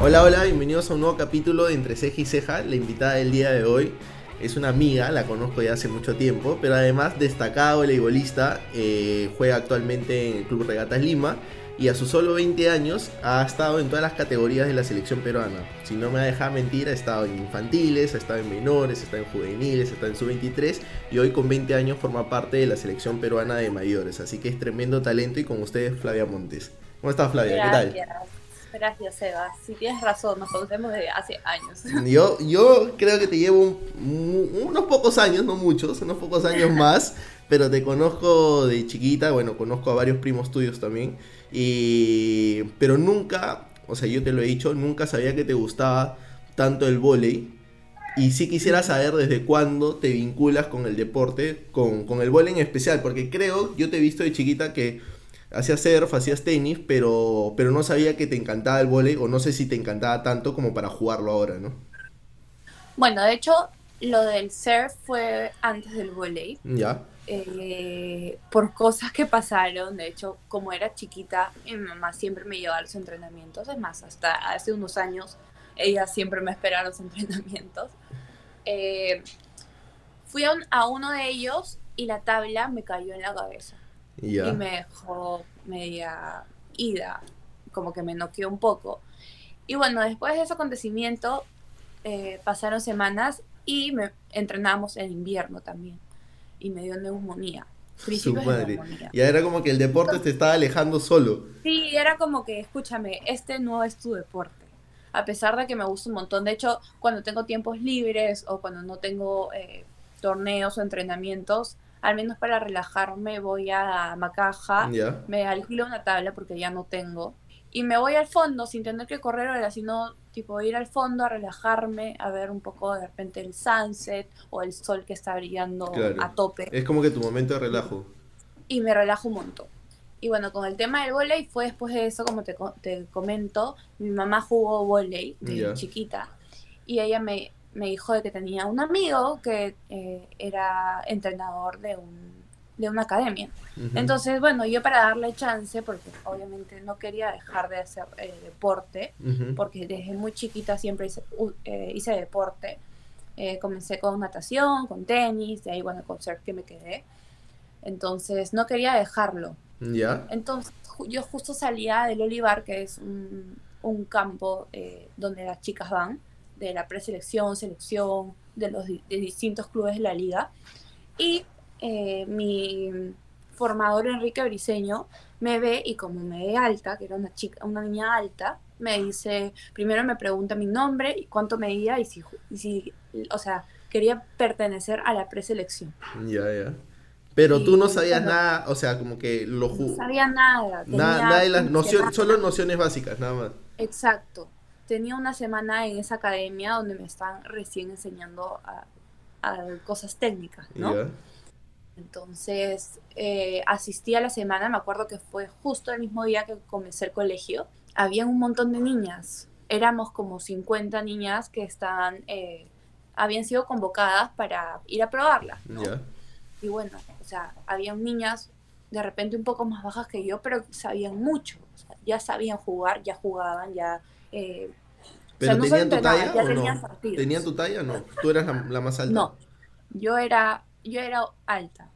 Hola, hola, bienvenidos a un nuevo capítulo de Entre Ceja y Ceja. La invitada del día de hoy es una amiga, la conozco ya hace mucho tiempo, pero además destacado voleibolista, eh, juega actualmente en el Club Regatas Lima y a sus solo 20 años ha estado en todas las categorías de la selección peruana. Si no me deja mentir, ha estado en infantiles, ha estado en menores, ha estado en juveniles, ha estado en sub-23 y hoy con 20 años forma parte de la selección peruana de mayores. Así que es tremendo talento y con ustedes Flavia Montes. ¿Cómo estás Flavia? ¿Qué tal? Gracias, Eva. Si tienes razón, nos conocemos desde hace años. Yo, yo creo que te llevo unos pocos años, no muchos, unos pocos años más, pero te conozco de chiquita, bueno, conozco a varios primos tuyos también, y, pero nunca, o sea, yo te lo he dicho, nunca sabía que te gustaba tanto el vóley. Y sí quisiera saber desde cuándo te vinculas con el deporte, con, con el vóley en especial, porque creo, yo te he visto de chiquita que hacías surf, hacías tenis, pero, pero no sabía que te encantaba el vóley o no sé si te encantaba tanto como para jugarlo ahora, ¿no? Bueno, de hecho, lo del surf fue antes del vóley. Ya. Eh, por cosas que pasaron, de hecho, como era chiquita, mi mamá siempre me llevaba a los entrenamientos, es más, hasta hace unos años ella siempre me esperaba a los entrenamientos. Eh, fui a, a uno de ellos y la tabla me cayó en la cabeza. Y me dejó media ida, como que me noqueó un poco. Y bueno, después de ese acontecimiento, eh, pasaron semanas y me entrenamos en invierno también. Y me dio neumonía. Su madre. Ya era como que el deporte te estaba alejando solo. Sí, era como que, escúchame, este no es tu deporte. A pesar de que me gusta un montón. De hecho, cuando tengo tiempos libres o cuando no tengo eh, torneos o entrenamientos, al menos para relajarme voy a Macaja, me alquilo una tabla porque ya no tengo, y me voy al fondo sin tener que correr ahora, sino tipo ir al fondo a relajarme, a ver un poco de repente el sunset o el sol que está brillando a tope. Es como que tu momento de relajo. Y me relajo un montón. Y bueno, con el tema del volei fue después de eso, como te, te comento, mi mamá jugó volei de chiquita y ella me, me dijo de que tenía un amigo que eh, era entrenador de, un, de una academia. Entonces, bueno, yo para darle chance, porque obviamente no quería dejar de hacer eh, deporte, porque desde muy chiquita siempre hice, eh, hice deporte. comencé con natación, con tenis, de ahí, bueno, con surf que me quedé. Entonces, no quería dejarlo. ¿Ya? Entonces, yo justo salía del Olivar, que es un, un campo donde las chicas van de la preselección, selección, de los distintos clubes de la liga. Y eh, mi formador Enrique Briseño me ve y como me ve alta, que era una chica, una niña alta, me dice, primero me pregunta mi nombre y cuánto medía y si, si o sea, quería pertenecer a la preselección. Ya, ya. Pero tú no sabías nada, o sea, como que lo No sabía nada. Nada, de las nociones, solo nociones básicas, nada más. Exacto tenía una semana en esa academia donde me están recién enseñando a, cosas técnicas, ¿no? Entonces, eh, asistí a la semana, me acuerdo que fue justo el mismo día que comencé el colegio. Había un montón de niñas, éramos como 50 niñas que estaban, eh, habían sido convocadas para ir a probarla. ¿no? Y bueno, o sea, habían niñas de repente un poco más bajas que yo, pero sabían mucho, ya sabían jugar, ya jugaban, ya eh, ¿Pero tenían tu talla o no? ¿Tenían tu talla o no? ¿Tú eras la, más alta? No, yo era, yo era alta.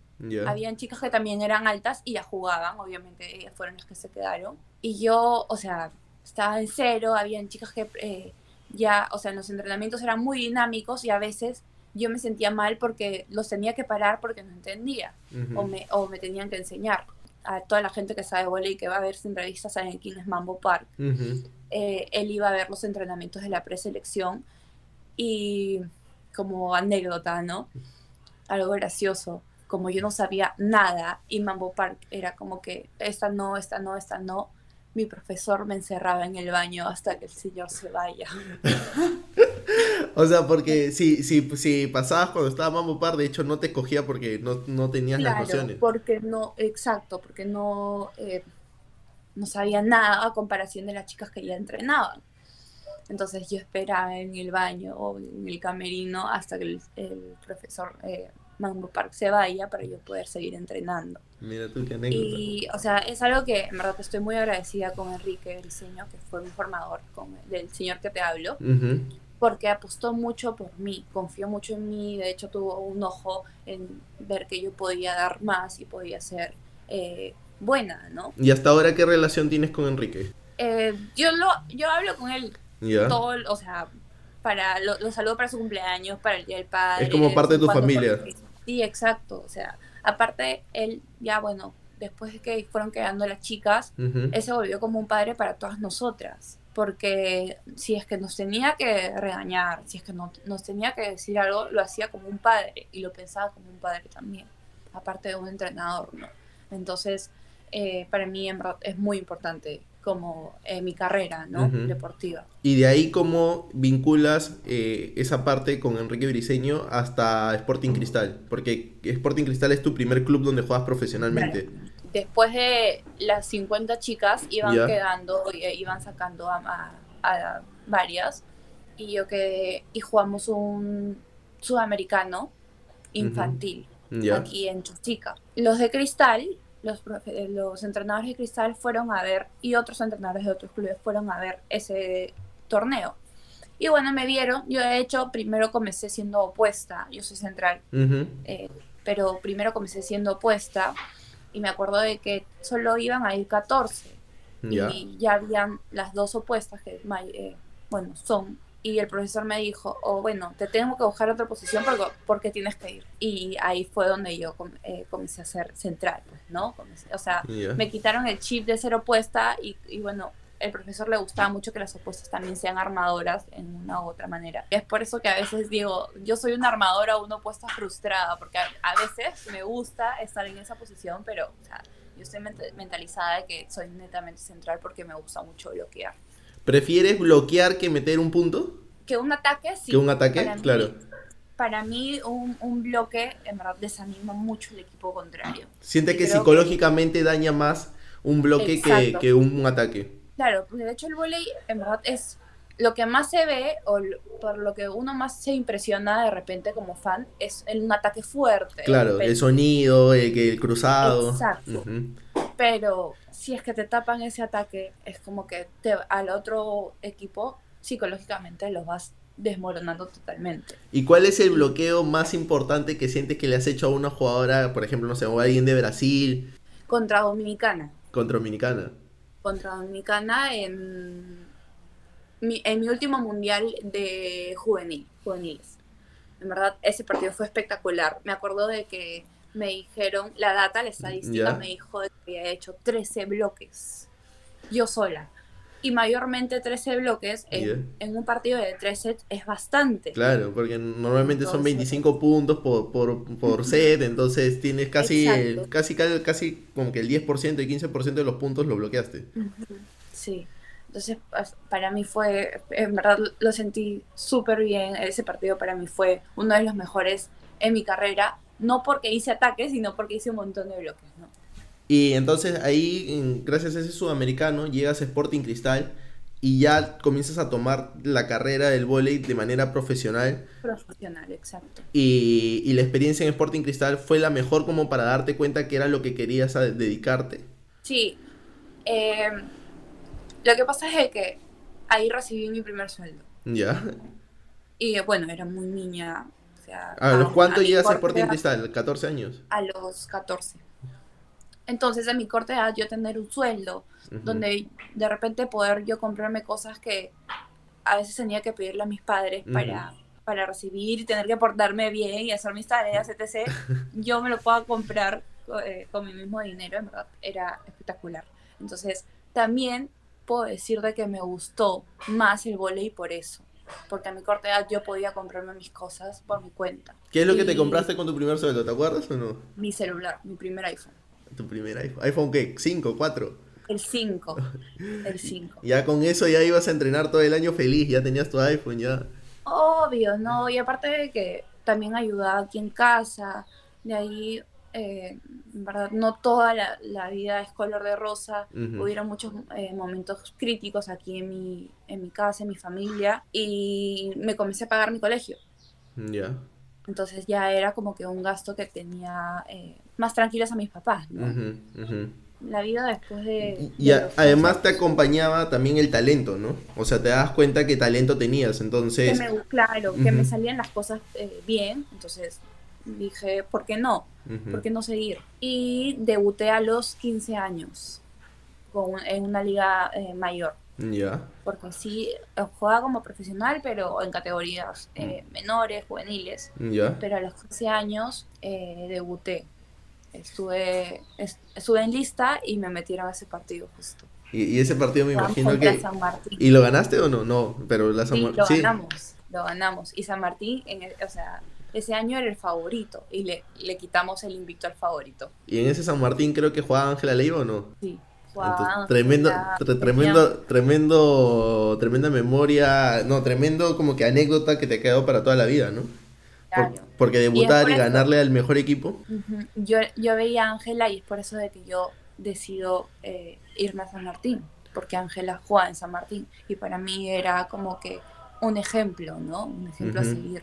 Habían chicas que también eran altas y ya jugaban, obviamente ellas fueron las que se quedaron. Y yo, o sea, estaba en cero, habían chicas que eh, ya, o sea, los entrenamientos eran muy dinámicos y a veces yo me sentía mal porque los tenía que parar porque no entendía o, me, o me tenían que enseñar. A toda la gente que sabe volei y que va a ver entrevistas en quién es Mambo Park. Eh, él iba a ver los entrenamientos de la preselección y como anécdota, ¿no? Algo gracioso, como yo no sabía nada y Mambo Park era como que esta no, esta no, esta no, mi profesor me encerraba en el baño hasta que el señor se vaya. o sea, porque si, si, si pasabas cuando estaba Mambo Park, de hecho no te cogía porque no, no tenías las nociones. Porque no, exacto, porque no... Eh, no sabía nada a comparación de las chicas que ya entrenaban. Entonces yo esperaba en el baño o en el camerino hasta que el, profesor eh, Mango Park se vaya para yo poder seguir entrenando. Mira tú qué anécdota. Y, o sea, es algo que en verdad estoy muy agradecida con Enrique Briseño, que fue mi formador, con del señor que te hablo, porque apostó mucho por mí, confió mucho en mí, de hecho tuvo un ojo en ver que yo podía dar más y podía ser eh, buena, ¿no? ¿Y hasta ahora qué relación tienes con Enrique? Eh, yo, lo, yo hablo con él todo, o sea, para lo, lo, saludo para su cumpleaños, para el Día del Padre. Es como parte de tu familia. Sí, exacto, o sea, aparte él ya, bueno, después de que fueron quedando las chicas, él se volvió como un padre para todas nosotras. Porque si es que nos tenía que regañar, si es que no, nos tenía que decir algo, lo hacía como un padre y lo pensaba como un padre también, aparte de un entrenador, ¿no? Entonces, eh, para mí es muy importante como eh, mi carrera ¿no? deportiva. Y de ahí cómo vinculas eh, esa parte con Enrique Briseño hasta Sporting Cristal, porque Sporting Cristal es tu primer club donde juegas profesionalmente. Después de las 50 chicas iban quedando, eh, iban sacando a, varias. Y yo quedé y jugamos un sudamericano infantil aquí en Chuchica. Los de Cristal los, eh, los entrenadores de Cristal fueron a ver y otros entrenadores de otros clubes fueron a ver ese torneo. Y bueno, me vieron, yo de hecho primero comencé siendo opuesta, yo soy central, eh, pero primero comencé siendo opuesta y me acuerdo de que solo iban a ir 14 y ya habían las dos opuestas que, eh, bueno, son y el profesor me dijo, oh, bueno, te tengo que buscar otra posición porque, porque tienes que ir. Y ahí fue donde yo eh, comencé a ser central, pues, ¿no? o sea, me quitaron el chip de ser opuesta y, y, bueno, el profesor le gustaba mucho que las opuestas también sean armadoras en una u otra manera. Es por eso que a veces digo, yo soy una armadora o una opuesta frustrada, porque a, veces me gusta estar en esa posición, pero o sea, yo estoy mentalizada de que soy netamente central porque me gusta mucho bloquear. ¿Prefieres bloquear que meter un punto? Que un ataque, sí. Que un ataque, claro. para mí, un, un, bloque, en verdad, desanima mucho al equipo contrario. Siente que psicológicamente daña más un bloque que, que, un ataque. Claro, de hecho el volei, en verdad, es lo que más se ve, o por lo que uno más se impresiona de repente como fan, es un ataque fuerte. Claro, el, sonido, el, el cruzado. Exacto. Pero si es que te tapan ese ataque, es como que te, al otro equipo psicológicamente lo vas desmoronando totalmente. ¿Y cuál es el bloqueo más importante que sientes que le has hecho a una jugadora, por ejemplo, no sé, o a alguien de Brasil? Contra Dominicana. Contra Dominicana. Contra Dominicana en mi, en mi último mundial de juvenil, juveniles. En verdad, ese partido fue espectacular. Me acuerdo de que me dijeron, la data, la estadística me dijo que había hecho 13 bloques, yo sola. Y mayormente 13 bloques en, un partido de 3 sets es bastante. Claro, porque normalmente son 25 puntos por, por, por set, entonces tienes casi, casi, casi, como que el 10% y 15% de los puntos lo bloqueaste. Sí. Entonces, para mí fue, en verdad lo sentí súper bien. Ese partido para mí fue uno de los mejores en mi carrera no porque hice ataques, sino porque hice un montón de bloques. Y entonces ahí, gracias a ese sudamericano, llegas a Sporting Cristal y ya comienzas a tomar la carrera del vóley de manera profesional. Profesional, exacto. Y, y, la experiencia en Sporting Cristal fue la mejor como para darte cuenta que era lo que querías dedicarte. Sí. Eh, lo que pasa es que ahí recibí mi primer sueldo. Ya. Y bueno, era muy niña, ¿A los cuántos llegas a Sporting Cristal? ¿14 años? A los 14. Entonces, a mi corta edad, yo tener un sueldo, donde de repente poder yo comprarme cosas que a veces tenía que pedirle a mis padres para, para recibir y tener que portarme bien y hacer mis tareas, etc. yo me lo puedo comprar eh, con mi mismo dinero, en verdad, era espectacular. Entonces, también puedo decir de que me gustó más el volei por eso porque a mi corta edad yo podía comprarme mis cosas por mi cuenta. ¿Qué es lo que te compraste con tu primer sueldo? ¿Te acuerdas o no? Mi celular, mi primer iPhone. ¿Tu primer iPhone? ¿iPhone qué? ¿5, 4? El 5. El 5. ya con eso ya ibas a entrenar todo el año feliz, ya tenías tu iPhone, ya. Obvio, no, y aparte de que también ayudaba aquí en casa, de ahí eh, verdad, no toda la, vida es color de rosa. Hubieron muchos eh, momentos críticos aquí en mi, en mi casa, en mi familia, y me comencé a pagar mi colegio. Ya. Entonces ya era como que un gasto que tenía eh, más tranquilos a mis papás, ¿no? La vida después de... Y, además te acompañaba también el talento, ¿no? O sea, te das cuenta que talento tenías, entonces... claro, que me salían las cosas eh, bien, entonces dije, ¿por qué no? ¿Por qué no seguir? Y debuté a los 15 años con, en una liga eh, mayor. Ya. Porque sí, jugaba como profesional, pero en categorías eh, menores, juveniles. Ya. Pero a los 15 años debuté estuve, estuve en lista y me metieron a ese partido justo. Y, ese partido me imagino que... San Martín. ¿Y lo ganaste o no? No, pero la San sí, lo ganamos, lo ganamos. Y San Martín, en o sea, ese año era el favorito y le, le quitamos el invicto al favorito. ¿Y en ese San Martín creo que jugaba Ángela Leiva o no? Sí. Jugaba tremendo, tremendo, tremendo, tremenda memoria, no, tremendo como que anécdota que te quedó para toda la vida, ¿no? Porque debutar y, ganarle al mejor equipo. yo, yo veía a Ángela y es por eso de que yo decido eh, irme a San Martín, porque Ángela juega en San Martín y para mí era como que un ejemplo, ¿no? Un ejemplo a seguir.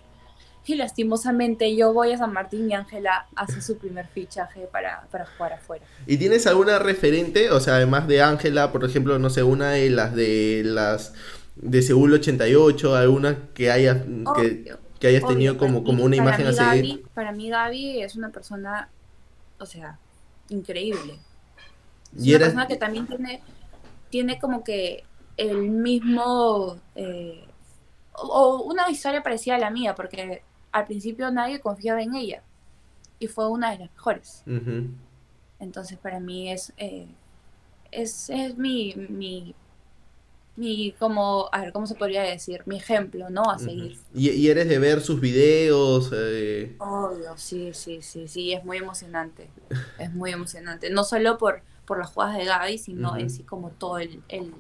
Y lastimosamente yo voy a San Martín y Ángela hace su primer fichaje para, para, jugar afuera. ¿Y tienes alguna referente? O sea, además de Ángela, por ejemplo, no sé, una de las de las de Seúl 88, alguna que haya que, que hayas tenido como, como una imagen a seguir. para mí Gaby es una persona, o sea, increíble. Es ¿Y una persona que también tiene, tiene como que el mismo, eh, o una historia parecida a la mía, porque al principio nadie confiaba en ella y fue una de las mejores. Entonces para mí es, eh, es, es mi, mi mi, como, a ver, ¿cómo se podría decir? Mi ejemplo, ¿no? A seguir. ¿Y, eres de ver sus videos? Eh... Obvio, sí, sí, sí, sí, es muy emocionante. es muy emocionante. No solo por, por las jugadas de Gaby, sino en sí como todo el, el,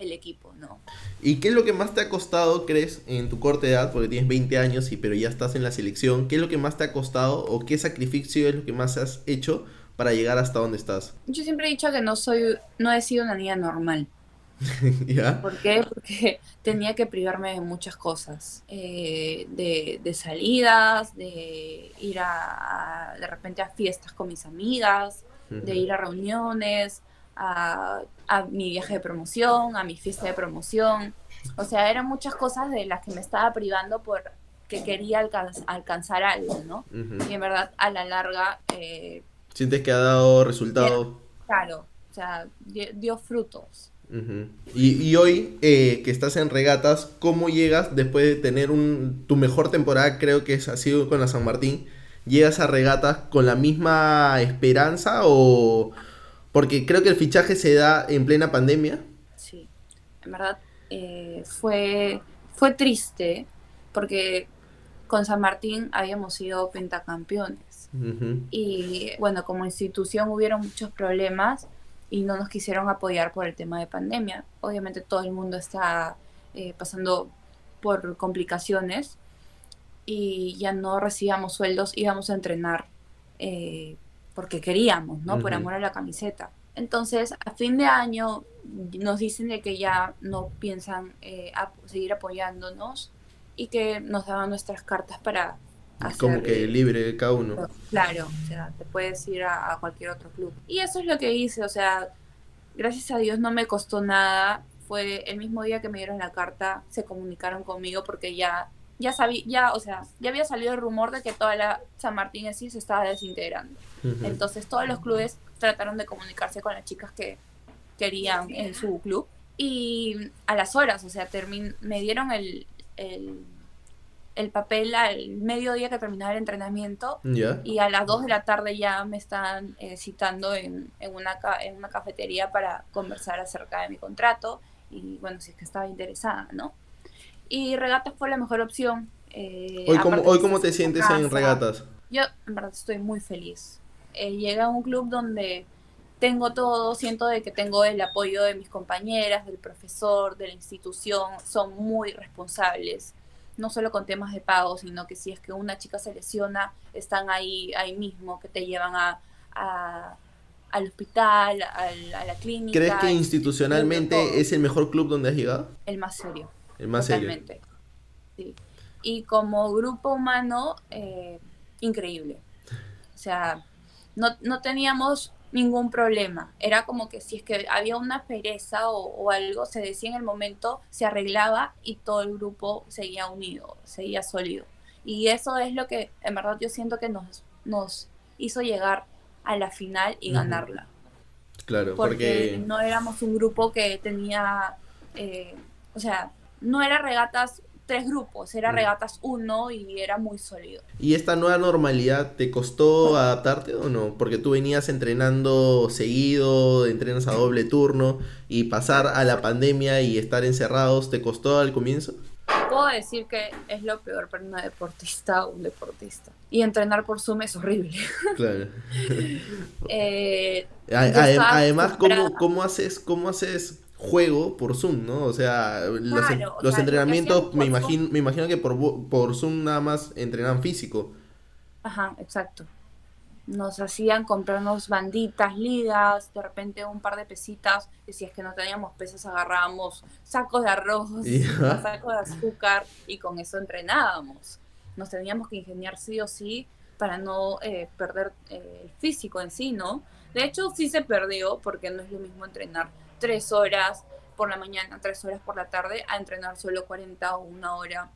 el, equipo, ¿no? ¿Y qué es lo que más te ha costado, crees, en tu corta edad, porque tienes 20 años y pero ya estás en la selección? ¿Qué es lo que más te ha costado o qué sacrificio es lo que más has hecho para llegar hasta donde estás? Yo siempre he dicho que no soy, no he sido una niña normal. ¿Por qué? Porque tenía que privarme de muchas cosas, eh, de, salidas, de ir a, de repente a fiestas con mis amigas, de ir a reuniones, a, mi viaje de promoción, a mi fiesta de promoción. O sea, eran muchas cosas de las que me estaba privando por que quería alcanzar algo, ¿no? Y en verdad, a la larga... Eh, ¿Sientes que ha dado resultado? Claro, o sea, dio frutos y, hoy eh, que estás en regatas, ¿cómo llegas después de tener un, tu mejor temporada, creo que es, ha sido con la San Martín? ¿Llegas a regatas con la misma esperanza o...? Porque creo que el fichaje se da en plena pandemia. Sí, en verdad eh, fue, fue triste porque con San Martín habíamos sido pentacampeones. Y bueno, como institución hubieron muchos problemas y no nos quisieron apoyar por el tema de pandemia. Obviamente todo el mundo está eh, pasando por complicaciones y ya no recibíamos sueldos, íbamos a entrenar eh, porque queríamos, ¿no? Por amor a la camiseta. Entonces, a fin de año nos dicen de que ya no piensan eh, seguir apoyándonos y que nos daban nuestras cartas para como que libre cada uno. Claro, o sea, te puedes ir a, cualquier otro club. Y eso es lo que hice, o sea, gracias a Dios no me costó nada. Fue el mismo día que me dieron la carta, se comunicaron conmigo porque ya, ya sabía, ya, o sea, ya había salido el rumor de que toda la San Martín en sí se estaba desintegrando. Entonces todos los clubes trataron de comunicarse con las chicas que querían en su club. Y a las horas, o sea, me dieron el el papel al mediodía que terminaba el entrenamiento y a las 2 de la tarde ya me están eh, citando en, en, una, en una cafetería para conversar acerca de mi contrato y bueno, si es que estaba interesada, ¿no? Y regatas fue la mejor opción. Eh, hoy, cómo, hoy cómo te sientes en regatas? Yo en verdad estoy muy feliz. Eh, llegué a un club donde tengo todo, siento de que tengo el apoyo de mis compañeras, del profesor, de la institución, son muy responsables no solo con temas de pago, sino que si es que una chica se lesiona, están ahí, ahí mismo, que te llevan a, al hospital, a la clínica. ¿Crees que institucionalmente es el mejor club donde has llegado? El más serio. El más totalmente. serio. Sí. Y como grupo humano, eh, increíble. O sea, no, no teníamos ningún problema. Era como que si es que había una pereza o, algo, se decía en el momento, se arreglaba y todo el grupo seguía unido, seguía sólido. Y eso es lo que en verdad yo siento que nos, nos hizo llegar a la final y ganarla. Claro, porque, no éramos un grupo que tenía, eh, o sea, no era regatas tres grupos, era regatas uno y era muy sólido. ¿Y esta nueva normalidad te costó adaptarte o no? Porque tú venías entrenando seguido, entrenas a doble turno y pasar a la pandemia y estar encerrados, ¿te costó al comienzo? Puedo decir que es lo peor para una deportista o un deportista. Y entrenar por Zoom es horrible. Claro. Eh, además, ¿cómo, ¿cómo, haces, ¿cómo haces juego por Zoom, ¿no? O sea, los, entrenamientos, me imagino, me imagino que por, por Zoom nada más entrenan físico. Ajá, exacto. Nos hacían comprarnos banditas, ligas, de repente un par de pesitas, y si es que no teníamos pesas agarrábamos sacos de arroz, sacos de azúcar, y con eso entrenábamos. Nos teníamos que ingeniar sí o sí para no eh, perder eh, el físico en sí, ¿no? De hecho, sí se perdió, porque no es lo mismo entrenar tres horas por la mañana, tres horas por la tarde, a entrenar solo 40 o una hora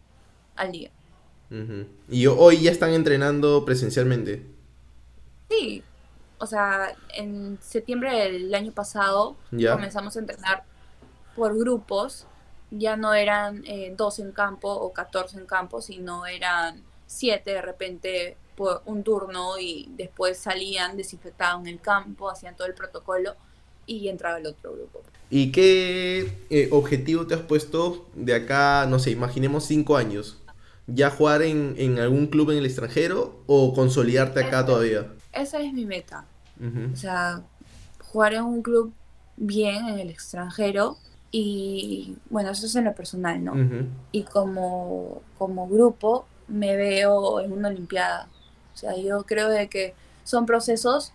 al día. ¿Y hoy ya están entrenando presencialmente? Sí, o sea, en septiembre del año pasado comenzamos a entrenar por grupos, ya no eran eh, dos en campo o 14 en campo, sino eran siete de repente por un turno y después salían, desinfectaban el campo, hacían todo el protocolo y entraba el otro grupo. ¿Y qué eh, objetivo te has puesto de acá, no sé, imaginemos cinco años? ¿Ya jugar en, algún club en el extranjero o consolidarte acá todavía? Esa es mi meta. O sea, jugar en un club bien en el extranjero y bueno, eso es en lo personal, ¿no? Y como, como grupo me veo en una Olimpiada. O sea, yo creo de que son procesos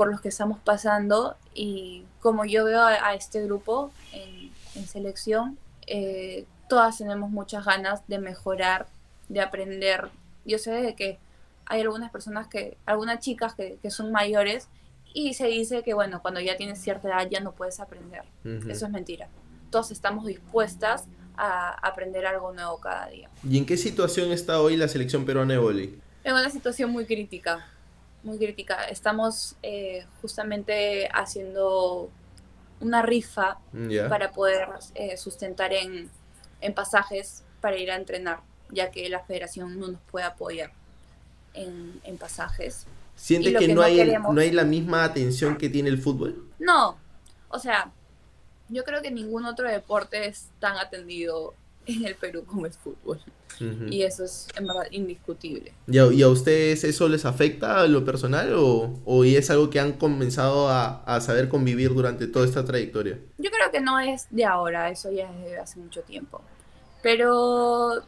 por los que estamos pasando y como yo veo a, este grupo en, selección, eh, todas tenemos muchas ganas de mejorar, de aprender. Yo sé de que hay algunas personas que, algunas chicas que, son mayores y se dice que bueno, cuando ya tienes cierta edad ya no puedes aprender. Eso es mentira. Todas estamos dispuestas a aprender algo nuevo cada día. ¿Y en qué situación está hoy la selección peruana de voleibol? En una situación muy crítica muy crítica. Estamos eh, justamente haciendo una rifa para poder eh, sustentar en, pasajes para ir a entrenar, ya que la federación no nos puede apoyar en, pasajes. ¿Siente que, no, hay no hay la misma atención que tiene el fútbol? No, o sea, yo creo que ningún otro deporte es tan atendido en el Perú como el fútbol. Y eso es en verdad indiscutible. ¿Y a, ustedes eso les afecta a lo personal o, o es algo que han comenzado a, saber convivir durante toda esta trayectoria? Yo creo que no es de ahora, eso ya es de hace mucho tiempo. Pero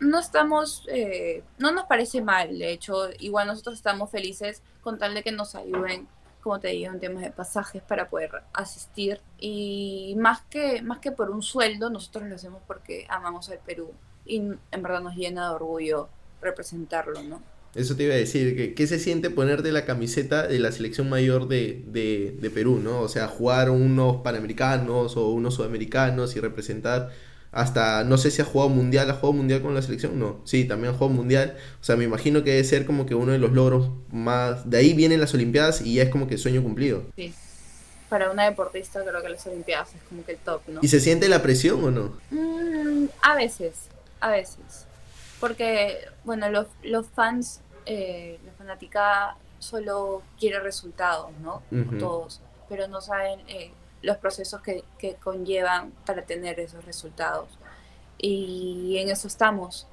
no estamos, eh, no nos parece mal, de hecho, igual nosotros estamos felices con tal de que nos ayuden como te digo, en temas de pasajes para poder asistir. Y más que, más que por un sueldo, nosotros lo hacemos porque amamos al Perú y en verdad nos llena de orgullo representarlo, ¿no? Eso te iba a decir, ¿qué se siente ponerte la camiseta de la selección mayor de, de, de Perú, ¿no? O sea, jugar unos panamericanos o unos sudamericanos y representar hasta, no sé si ha jugado mundial, ¿ha jugado mundial con la selección? No, sí, también ha jugado mundial. O sea, me imagino que debe ser como que uno de los logros más... De ahí vienen las Olimpiadas y ya es como que sueño cumplido. Sí. Para una deportista creo que las Olimpiadas es como que el top, ¿no? ¿Y se siente la presión o no? Mm, a veces, a veces. Porque, bueno, los, los fans, eh, la fanática solo quiere resultados, ¿no? Todos. Pero no saben... Eh, los procesos que, conllevan para tener esos resultados. Y en eso estamos.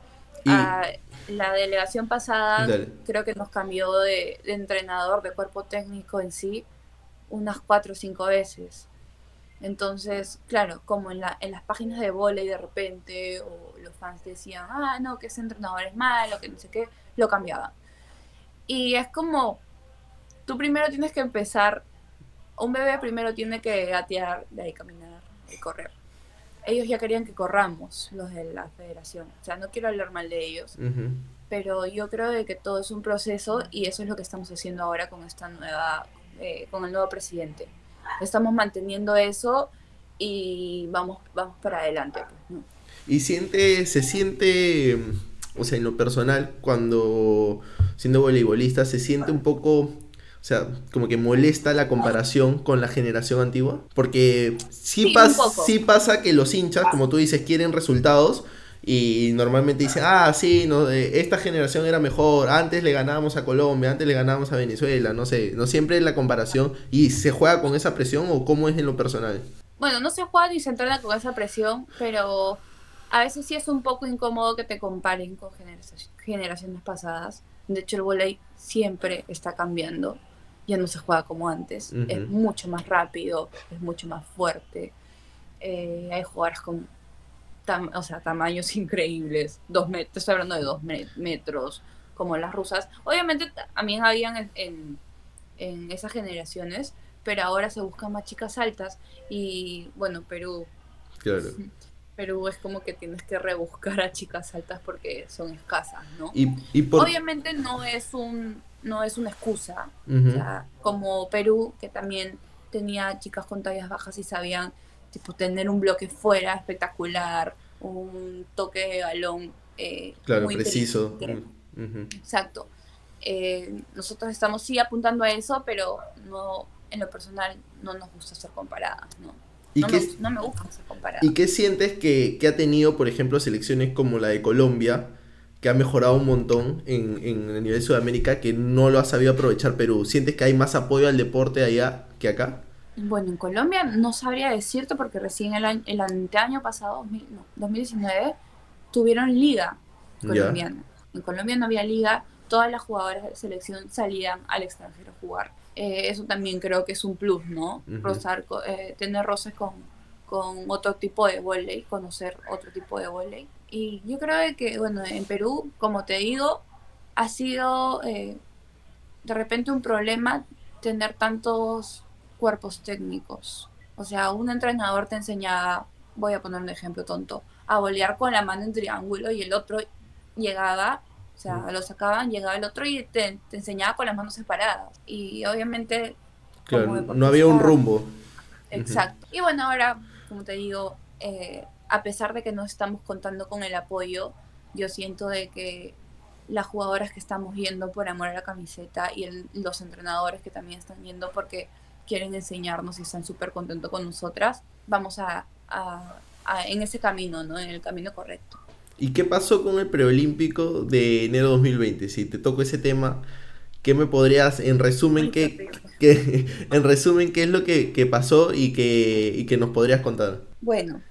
Ah, la delegación pasada creo que nos cambió de, entrenador, de cuerpo técnico en sí, unas cuatro o cinco veces. Entonces, claro, como en, la, en las páginas de volei de repente, o los fans decían, ah, no, que ese entrenador es malo, que no sé qué, lo cambiaban. Y es como, tú primero tienes que empezar un bebé primero tiene que gatear, de ahí caminar y correr. Ellos ya querían que corramos, los de la federación. O sea, no quiero hablar mal de ellos. pero yo creo de que todo es un proceso y eso es lo que estamos haciendo ahora con esta nueva, eh, con el nuevo presidente. Estamos manteniendo eso y vamos, vamos para adelante. Pues, y siente, se siente, o sea, en lo personal, cuando siendo voleibolista, se siente un poco o sea, como que molesta la comparación con la generación antigua. Porque sí, sí, pasa que los hinchas, como tú dices, quieren resultados. Y normalmente dicen, ah, sí, no, eh, esta generación era mejor, antes le ganábamos a Colombia, antes le ganábamos a Venezuela, no sé, no siempre es la comparación y se juega con esa presión o cómo es en lo personal. Bueno, no se juega ni se entrena con esa presión, pero a veces sí es un poco incómodo que te comparen con generaciones pasadas. De hecho, el volei siempre está cambiando, ya no se juega como antes, es mucho más rápido, es mucho más fuerte. Eh, hay jugadores con o sea, tamaños increíbles, dos metros, estoy hablando de dos metros, como las rusas. Obviamente también habían en, en, esas generaciones, pero ahora se buscan más chicas altas y bueno, Perú. Claro. Perú es como que tienes que rebuscar a chicas altas porque son escasas, ¿no? Y, Obviamente no es un no es una excusa, o sea, como Perú que también tenía chicas con tallas bajas y sabían tipo tener un bloque fuera espectacular, un toque de balón eh, claro, preciso. Exacto. Eh, nosotros estamos sí apuntando a eso, pero no en lo personal no nos gusta ser comparadas, ¿no? no, me, gusta ser comparadas. ¿Y qué sientes que, ha tenido, por ejemplo, selecciones como la de Colombia, que ha mejorado un montón en, en el nivel de Sudamérica, que no lo ha sabido aprovechar Perú? ¿Sientes que hay más apoyo al deporte allá que acá? Bueno, en Colombia no sabría decirte porque recién el año, el año pasado, 2019, tuvieron liga colombiana. En Colombia no había liga, todas las jugadoras de selección salían al extranjero a jugar. Eh, eso también creo que es un plus, ¿no? Eh, tener roces con, con otro tipo de volei, conocer otro tipo de volei. Y yo creo que, bueno, en Perú, como te digo, ha sido eh, de repente un problema tener tantos cuerpos técnicos. O sea, un entrenador te enseñaba, voy a poner un ejemplo tonto, a bolear con la mano en triángulo y el otro llegaba, o sea, lo sacaban, llegaba el otro y te, enseñaba con las manos separadas. Y obviamente... no había un rumbo. Exacto. Y bueno, ahora, como te digo, eh, a pesar de que no estamos contando con el apoyo, yo siento de que las jugadoras que estamos yendo por amor a la camiseta y los entrenadores que también están yendo porque quieren enseñarnos y están súper contentos con nosotras, vamos a, en ese camino, ¿no? En el camino correcto. ¿Y qué pasó con el preolímpico de enero 2020? Si te toco ese tema, ¿qué me podrías, en resumen, qué, en resumen, qué es lo que, pasó y que, y que nos podrías contar? Bueno,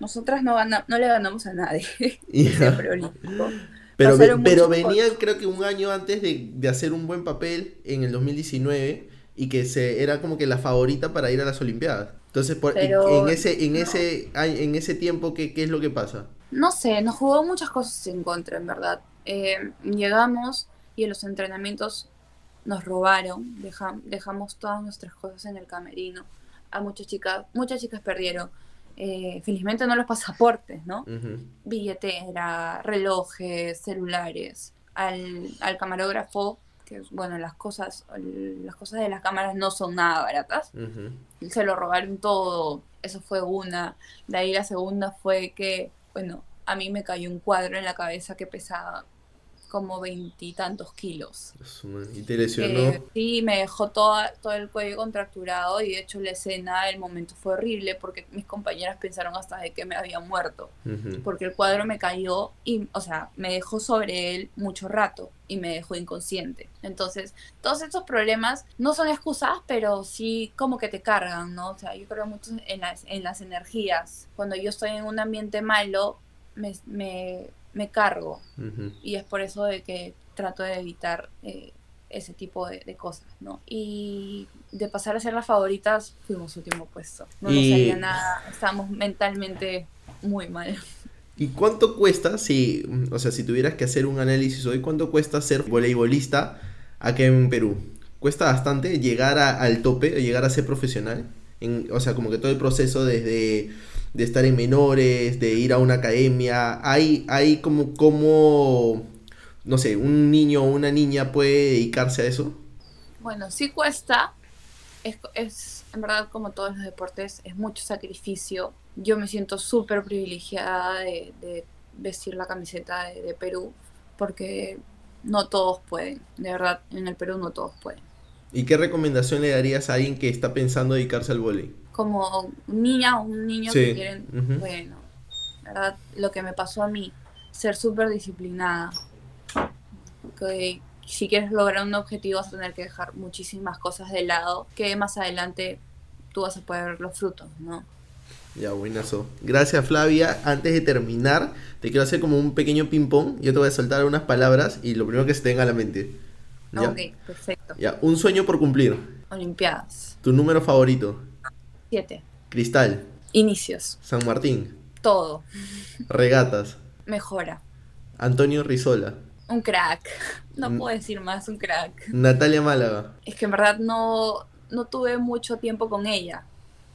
nosotras no, no le ganamos a nadie. Pero, pero venían, creo que un año antes de, de hacer un buen papel en el 2019 y que se era como que la favorita para ir a las Olimpiadas. Entonces, por, en ese en ese en ese tiempo ¿qué, ¿qué, es lo que pasa? No sé, nos jugó muchas cosas en contra, en verdad. Eh, llegamos y en los entrenamientos nos robaron, dejamos todas nuestras cosas en el camerino. A muchas chicas, muchas chicas perdieron. Eh, felizmente no los pasaportes, ¿no? Billetera, relojes, celulares. Al, al camarógrafo bueno, las cosas, las cosas de las cámaras no son nada baratas. Se lo robaron todo, eso fue una. De ahí la segunda fue que, bueno, a mí me cayó un cuadro en la cabeza que pesaba como veintitantos kilos. ¿Y te lesionó? Eh, sí, me dejó todo, todo el cuello contracturado y de hecho la escena, el momento fue horrible porque mis compañeras pensaron hasta de que me había muerto. Porque el cuadro me cayó y, o sea, me dejó sobre él mucho rato y me dejó inconsciente. Entonces, todos estos problemas no son excusas, pero sí como que te cargan, ¿no? O sea, yo creo mucho en las, en las energías. Cuando yo estoy en un ambiente malo, me, me me cargo. Y es por eso de que trato de evitar eh, ese tipo de, cosas, ¿no? Y de pasar a ser las favoritas, fuimos último puesto. No nos salía nada, estábamos mentalmente muy mal. ¿Y cuánto cuesta, si, o sea, si tuvieras que hacer un análisis hoy, cuánto cuesta ser voleibolista aquí en Perú? ¿Cuesta bastante llegar al tope, llegar a ser profesional? En, o sea, como que todo el proceso desde de estar en menores, de ir a una academia, hay, hay como, como no sé, un niño o una niña puede dedicarse a eso? Bueno, sí cuesta. Es, es en verdad, como todos los deportes, es mucho sacrificio. Yo me siento súper privilegiada de, vestir la camiseta de, Perú, porque no todos pueden. De verdad, en el Perú no todos pueden. ¿Y qué recomendación le darías a alguien que está pensando dedicarse al vóley? Como niña o un niño que quieren, bueno, ¿verdad? Lo que me pasó a mí, ser súper disciplinada. Que si quieres lograr un objetivo vas a tener que dejar muchísimas cosas de lado que más adelante tú vas a poder ver los frutos, ¿no? Ya, buenazo. Gracias, Flavia. Antes de terminar, te quiero hacer como un pequeño ping-pong. Yo te voy a soltar unas palabras y lo primero que se te venga a la mente. Ok, perfecto. Ya, un sueño por cumplir. Olimpiadas. ¿Tu número favorito? Siete. Cristal. Inicios. San Martín. Todo. Regatas. Mejora. Antonio Rizola. Un crack. No puedo decir más, un crack. Natalia Málaga. Es que en verdad no, no tuve mucho tiempo con ella.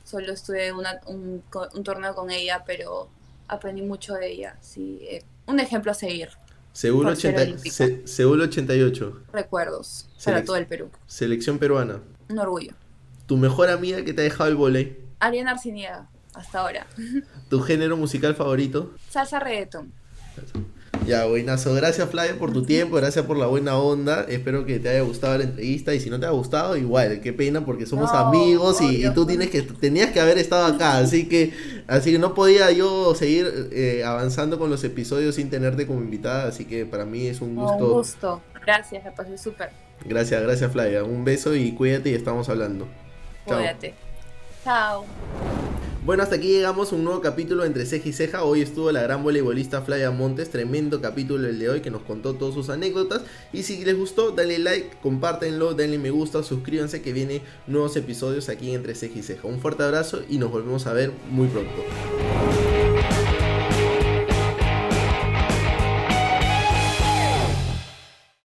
Solo estuve una, un, torneo con ella, pero aprendí mucho de ella. Sí, eh, un ejemplo a seguir. Seguro, 88. Recuerdos para todo el Perú. Selección peruana. Un orgullo. ¿Tu mejor amiga que te ha dejado el volei? Ariana Arciniega, hasta ahora. ¿Tu género musical favorito? Salsa reggaeton. Ya, buenazo. Gracias, Flavia, por tu tiempo. Gracias por la buena onda. Espero que te haya gustado la entrevista. Y si no te ha gustado, igual, qué pena, porque somos amigos y, tú tienes que, tenías que haber estado acá. Así que, así que no podía yo seguir eh, avanzando con los episodios sin tenerte como invitada. Así que para mí es un gusto. un gusto. Gracias, me pasé súper. Gracias, gracias, Flavia. Un beso y cuídate y estamos hablando. Cuídate. Chao. Bueno, hasta aquí llegamos a un nuevo capítulo entre ceja y ceja. Hoy estuvo la gran voleibolista Flavia Montes, tremendo capítulo el de hoy que nos contó todas sus anécdotas. Y si les gustó, dale like, compártenlo, denle me gusta, suscríbanse que vienen nuevos episodios aquí entre ceja y ceja. Un fuerte abrazo y nos volvemos a ver muy pronto.